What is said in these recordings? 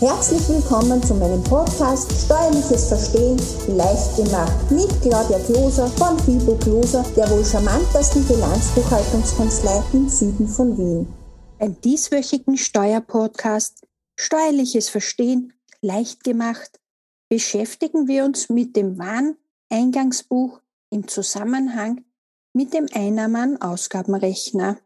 Herzlich willkommen zu meinem Podcast Steuerliches Verstehen leicht gemacht mit Claudia Kloser von Fibo Kloser, der wohl charmantesten Bilanzbuchhaltungskanzlei im Süden von Wien. Beim dieswöchigen Steuerpodcast Steuerliches Verstehen leicht gemacht beschäftigen wir uns mit dem Wareneingangsbuch im Zusammenhang mit dem Einnahmen-Ausgabenrechner.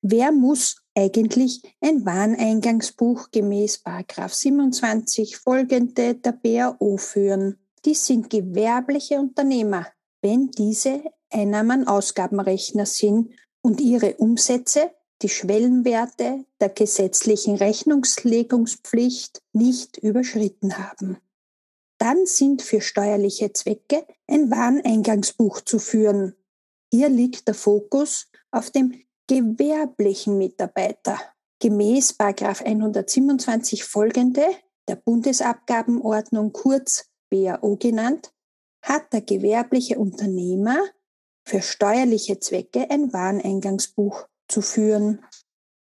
Wer muss eigentlich ein Wareneingangsbuch gemäß 27 folgende der BAO führen? Dies sind gewerbliche Unternehmer, wenn diese Einnahmen-Ausgabenrechner sind und ihre Umsätze die Schwellenwerte der gesetzlichen Rechnungslegungspflicht nicht überschritten haben. Dann sind für steuerliche Zwecke ein Wareneingangsbuch zu führen. Hier liegt der Fokus auf dem gewerblichen Mitarbeiter. Gemäß 127 folgende der Bundesabgabenordnung kurz BAO genannt, hat der gewerbliche Unternehmer für steuerliche Zwecke ein Wareneingangsbuch zu führen.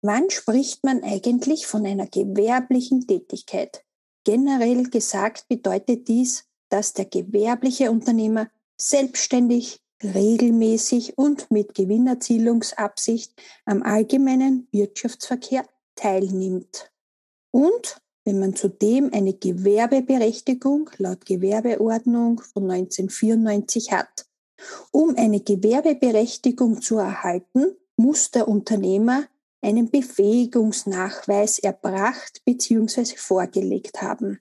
Wann spricht man eigentlich von einer gewerblichen Tätigkeit? Generell gesagt bedeutet dies, dass der gewerbliche Unternehmer selbstständig regelmäßig und mit Gewinnerzielungsabsicht am allgemeinen Wirtschaftsverkehr teilnimmt. Und wenn man zudem eine Gewerbeberechtigung laut Gewerbeordnung von 1994 hat. Um eine Gewerbeberechtigung zu erhalten, muss der Unternehmer einen Befähigungsnachweis erbracht bzw. vorgelegt haben.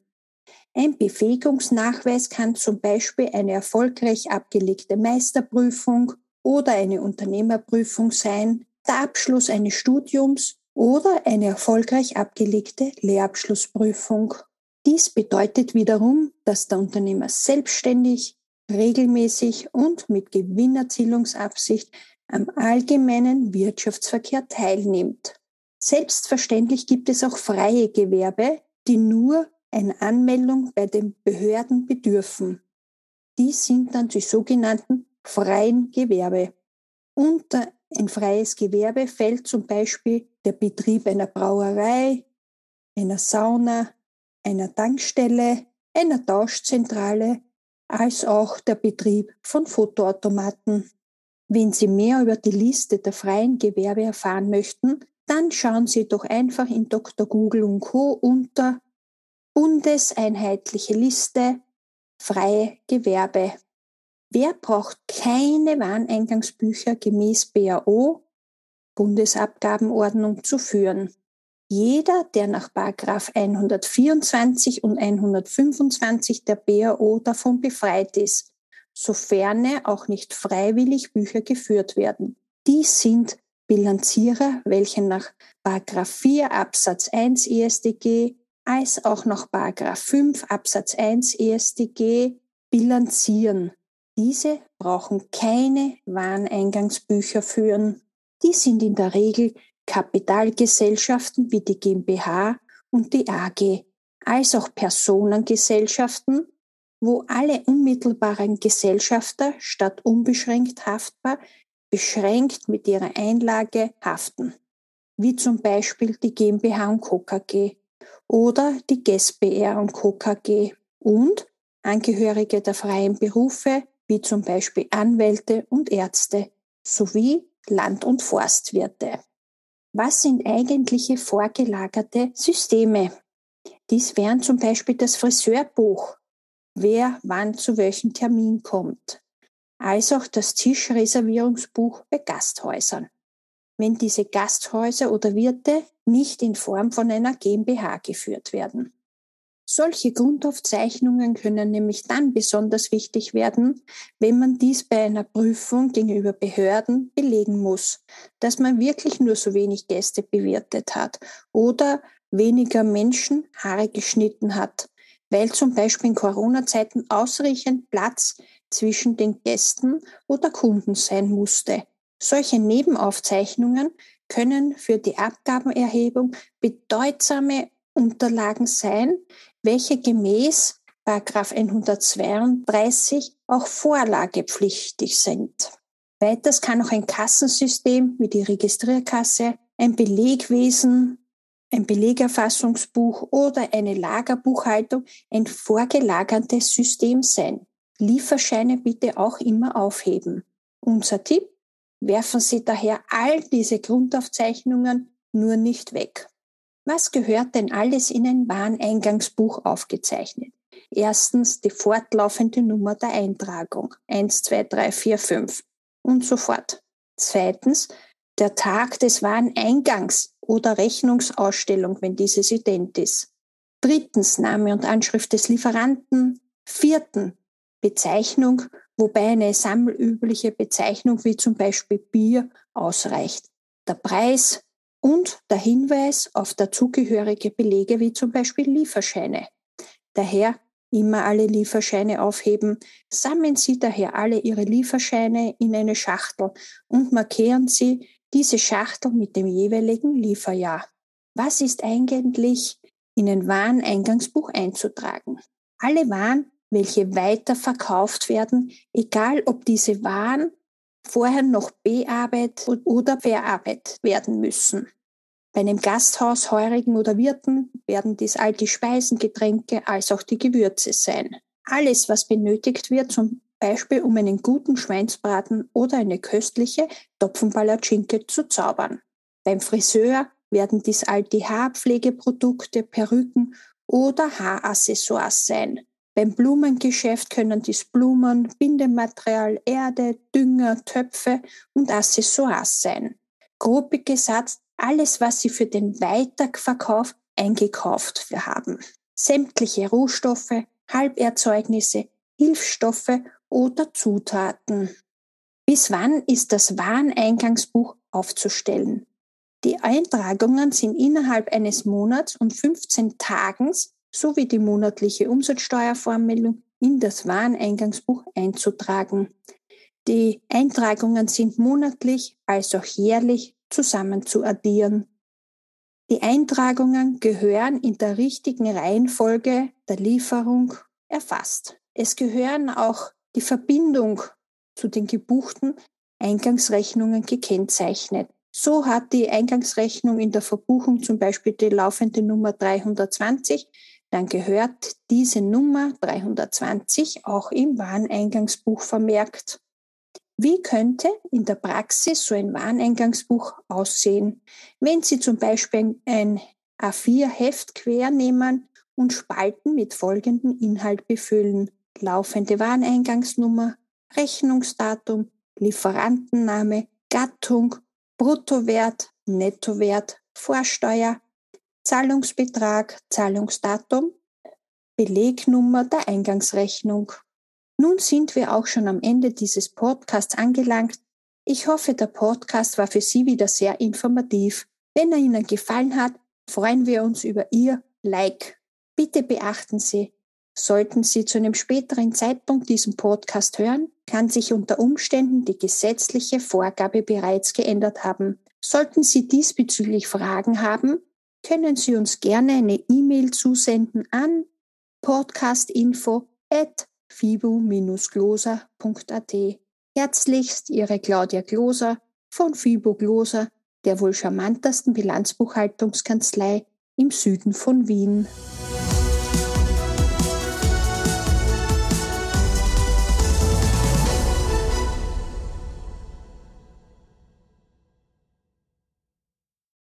Ein Befähigungsnachweis kann zum Beispiel eine erfolgreich abgelegte Meisterprüfung oder eine Unternehmerprüfung sein, der Abschluss eines Studiums oder eine erfolgreich abgelegte Lehrabschlussprüfung. Dies bedeutet wiederum, dass der Unternehmer selbstständig, regelmäßig und mit Gewinnerzielungsabsicht am allgemeinen Wirtschaftsverkehr teilnimmt. Selbstverständlich gibt es auch freie Gewerbe, die nur eine Anmeldung bei den Behörden bedürfen. Die sind dann die sogenannten freien Gewerbe. Unter ein freies Gewerbe fällt zum Beispiel der Betrieb einer Brauerei, einer Sauna, einer Tankstelle, einer Tauschzentrale, als auch der Betrieb von Fotoautomaten. Wenn Sie mehr über die Liste der freien Gewerbe erfahren möchten, dann schauen Sie doch einfach in Dr. Google und Co. unter Bundeseinheitliche Liste freie Gewerbe. Wer braucht keine Wareneingangsbücher gemäß BAO Bundesabgabenordnung zu führen? Jeder, der nach 124 und 125 der BAO davon befreit ist, sofern auch nicht freiwillig Bücher geführt werden. Dies sind Bilanzierer, welche nach 4 Absatz 1 ESDG als auch nach 5 Absatz 1 ESDG bilanzieren. Diese brauchen keine Wareneingangsbücher führen. Die sind in der Regel Kapitalgesellschaften wie die GmbH und die AG, als auch Personengesellschaften, wo alle unmittelbaren Gesellschafter statt unbeschränkt haftbar beschränkt mit ihrer Einlage haften, wie zum Beispiel die GmbH und Co. KG oder die GESBR und Co. Und Angehörige der freien Berufe, wie zum Beispiel Anwälte und Ärzte, sowie Land- und Forstwirte. Was sind eigentliche vorgelagerte Systeme? Dies wären zum Beispiel das Friseurbuch, wer wann zu welchem Termin kommt, als auch das Tischreservierungsbuch bei Gasthäusern wenn diese Gasthäuser oder Wirte nicht in Form von einer GmbH geführt werden. Solche Grundaufzeichnungen können nämlich dann besonders wichtig werden, wenn man dies bei einer Prüfung gegenüber Behörden belegen muss, dass man wirklich nur so wenig Gäste bewirtet hat oder weniger Menschen Haare geschnitten hat, weil zum Beispiel in Corona-Zeiten ausreichend Platz zwischen den Gästen oder Kunden sein musste, solche Nebenaufzeichnungen können für die Abgabenerhebung bedeutsame Unterlagen sein, welche gemäß 132 auch vorlagepflichtig sind. Weiters kann auch ein Kassensystem wie die Registrierkasse, ein Belegwesen ein Belegerfassungsbuch oder eine Lagerbuchhaltung ein vorgelagertes System sein. Lieferscheine bitte auch immer aufheben. Unser Tipp, werfen Sie daher all diese Grundaufzeichnungen nur nicht weg. Was gehört denn alles in ein Wareneingangsbuch aufgezeichnet? Erstens die fortlaufende Nummer der Eintragung. 1, 2, 3, 4, 5 und so fort. Zweitens der Tag des Wareneingangs oder Rechnungsausstellung, wenn dieses ident ist. Drittens Name und Anschrift des Lieferanten. Vierten Bezeichnung, wobei eine sammelübliche Bezeichnung wie zum Beispiel Bier ausreicht. Der Preis und der Hinweis auf dazugehörige Belege wie zum Beispiel Lieferscheine. Daher immer alle Lieferscheine aufheben. Sammeln Sie daher alle Ihre Lieferscheine in eine Schachtel und markieren Sie diese Schachtel mit dem jeweiligen Lieferjahr. Was ist eigentlich in ein Wareneingangsbuch einzutragen? Alle Waren, welche weiterverkauft werden, egal ob diese Waren vorher noch bearbeitet oder verarbeitet werden müssen. Bei einem Gasthaus, Heurigen oder Wirten werden dies all die Speisen, Getränke als auch die Gewürze sein. Alles, was benötigt wird, zum Beispiel um einen guten Schweinsbraten oder eine köstliche Topfenpalatschinke zu zaubern. Beim Friseur werden dies all die Haarpflegeprodukte, Perücken oder Haaraccessoires sein. Beim Blumengeschäft können dies Blumen, Bindematerial, Erde, Dünger, Töpfe und Accessoires sein. Grob gesagt, alles, was Sie für den Weiterverkauf eingekauft haben. Sämtliche Rohstoffe, Halberzeugnisse, Hilfsstoffe oder Zutaten. Bis wann ist das Wareneingangsbuch aufzustellen? Die Eintragungen sind innerhalb eines Monats und 15 Tagens sowie die monatliche Umsatzsteuervoranmeldung in das Wareneingangsbuch einzutragen. Die Eintragungen sind monatlich als auch jährlich zusammen zu addieren. Die Eintragungen gehören in der richtigen Reihenfolge der Lieferung erfasst. Es gehören auch die Verbindung zu den gebuchten Eingangsrechnungen gekennzeichnet. So hat die Eingangsrechnung in der Verbuchung zum Beispiel die laufende Nummer 320, dann gehört diese Nummer 320 auch im Wareneingangsbuch vermerkt. Wie könnte in der Praxis so ein Wareneingangsbuch aussehen, wenn Sie zum Beispiel ein A4-Heft quer nehmen und Spalten mit folgendem Inhalt befüllen? Laufende Wareneingangsnummer, Rechnungsdatum, Lieferantenname, Gattung, Bruttowert, Nettowert, Vorsteuer, Zahlungsbetrag, Zahlungsdatum, Belegnummer der Eingangsrechnung. Nun sind wir auch schon am Ende dieses Podcasts angelangt. Ich hoffe, der Podcast war für Sie wieder sehr informativ. Wenn er Ihnen gefallen hat, freuen wir uns über Ihr Like. Bitte beachten Sie, sollten Sie zu einem späteren Zeitpunkt diesen Podcast hören, kann sich unter Umständen die gesetzliche Vorgabe bereits geändert haben. Sollten Sie diesbezüglich Fragen haben, können Sie uns gerne eine E-Mail zusenden an podcastinfo at fibo-gloser.at. Herzlichst Ihre Claudia Gloser von Fibo Gloser, der wohl charmantesten Bilanzbuchhaltungskanzlei im Süden von Wien.